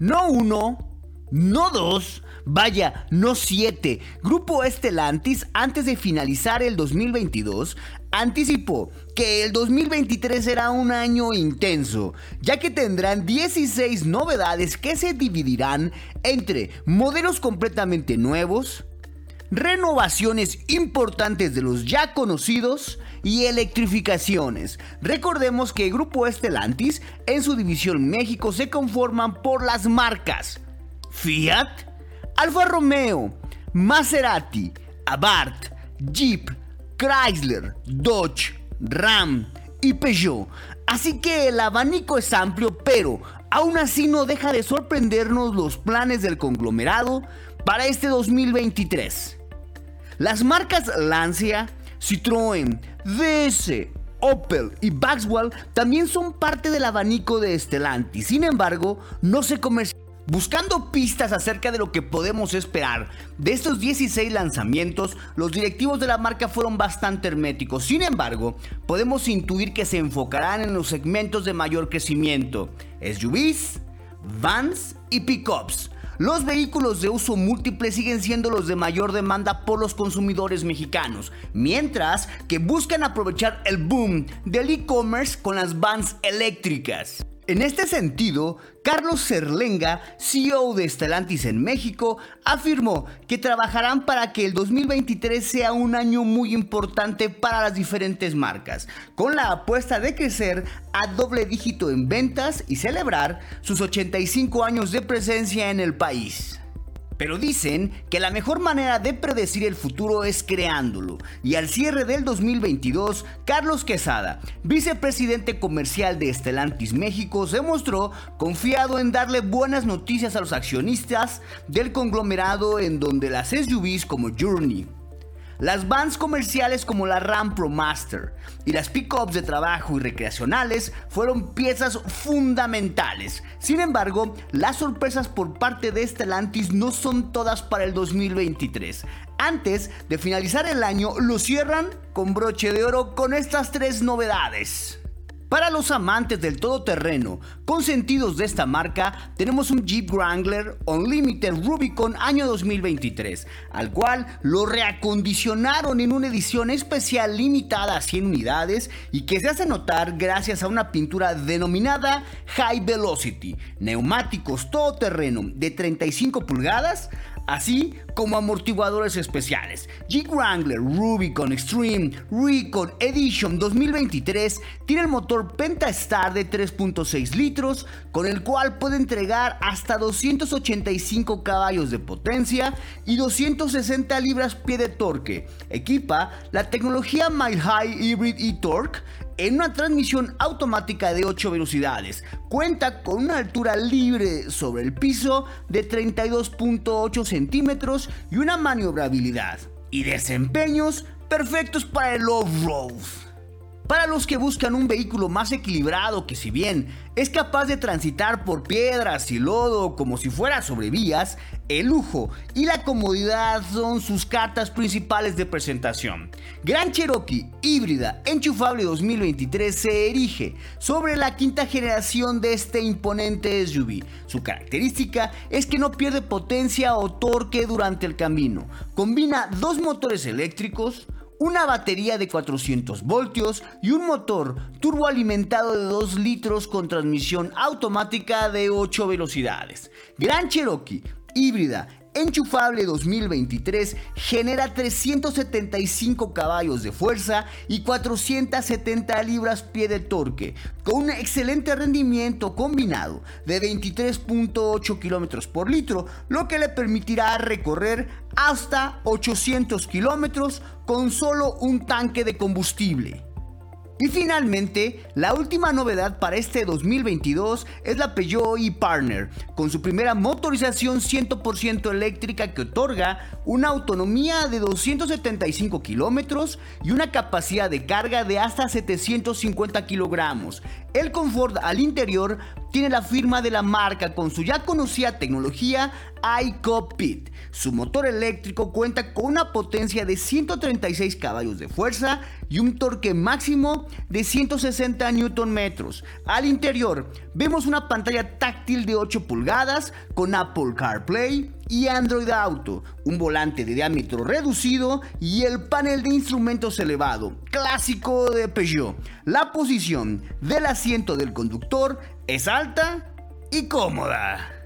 No uno, no dos, vaya, no siete. Grupo Estelantis, antes de finalizar el 2022, anticipó que el 2023 será un año intenso, ya que tendrán 16 novedades que se dividirán entre modelos completamente nuevos, renovaciones importantes de los ya conocidos y electrificaciones. Recordemos que el grupo Estelantis en su división México se conforman por las marcas Fiat, Alfa Romeo, Maserati, Abarth, Jeep, Chrysler, Dodge, Ram y Peugeot. Así que el abanico es amplio, pero aún así no deja de sorprendernos los planes del conglomerado para este 2023. Las marcas Lancia, Citroën, DS, Opel y Baxwell también son parte del abanico de Stellantis. Sin embargo, no se comercializan. Buscando pistas acerca de lo que podemos esperar de estos 16 lanzamientos, los directivos de la marca fueron bastante herméticos. Sin embargo, podemos intuir que se enfocarán en los segmentos de mayor crecimiento: SUVs, vans y pickups los vehículos de uso múltiple siguen siendo los de mayor demanda por los consumidores mexicanos, mientras que buscan aprovechar el boom del e-commerce con las vans eléctricas. En este sentido, Carlos Serlenga, CEO de Stellantis en México, afirmó que trabajarán para que el 2023 sea un año muy importante para las diferentes marcas, con la apuesta de crecer a doble dígito en ventas y celebrar sus 85 años de presencia en el país. Pero dicen que la mejor manera de predecir el futuro es creándolo. Y al cierre del 2022, Carlos Quesada, vicepresidente comercial de Estelantis México, se mostró confiado en darle buenas noticias a los accionistas del conglomerado en donde las SUVs como Journey, las vans comerciales como la Ram Pro Master y las pickups de trabajo y recreacionales fueron piezas fundamentales. Sin embargo, las sorpresas por parte de Stellantis no son todas para el 2023. Antes de finalizar el año, lo cierran con broche de oro con estas tres novedades. Para los amantes del todoterreno consentidos de esta marca, tenemos un Jeep Wrangler Unlimited Rubicon año 2023, al cual lo reacondicionaron en una edición especial limitada a 100 unidades y que se hace notar gracias a una pintura denominada High Velocity, neumáticos todoterreno de 35 pulgadas, así como amortiguadores especiales. Jeep Wrangler Rubicon Extreme Recon Edition 2023 tiene el motor Pentastar de 3.6 litros, con el cual puede entregar hasta 285 caballos de potencia y 260 libras-pie de torque. Equipa la tecnología Mile High Hybrid e-Torque en una transmisión automática de 8 velocidades. Cuenta con una altura libre sobre el piso de 32.8 centímetros y una maniobrabilidad y desempeños perfectos para el off-road. Para los que buscan un vehículo más equilibrado que si bien es capaz de transitar por piedras y lodo como si fuera sobre vías, el lujo y la comodidad son sus cartas principales de presentación. Gran Cherokee híbrida enchufable 2023 se erige sobre la quinta generación de este imponente SUV. Su característica es que no pierde potencia o torque durante el camino. Combina dos motores eléctricos, una batería de 400 voltios y un motor turboalimentado de 2 litros con transmisión automática de 8 velocidades. Gran Cherokee híbrida enchufable 2023 genera 375 caballos de fuerza y 470 libras-pie de torque, con un excelente rendimiento combinado de 23.8 kilómetros por litro, lo que le permitirá recorrer hasta 800 kilómetros con solo un tanque de combustible. Y finalmente, la última novedad para este 2022 es la Peugeot e-Partner, con su primera motorización 100% eléctrica que otorga una autonomía de 275 kilómetros y una capacidad de carga de hasta 750 kilogramos. El confort al interior tiene la firma de la marca con su ya conocida tecnología iCockpit. Su motor eléctrico cuenta con una potencia de 136 caballos de fuerza y un torque máximo de 160 Nm. Al interior vemos una pantalla táctil de 8 pulgadas con Apple CarPlay y Android Auto, un volante de diámetro reducido y el panel de instrumentos elevado, clásico de Peugeot. La posición del asiento del conductor es alta y cómoda.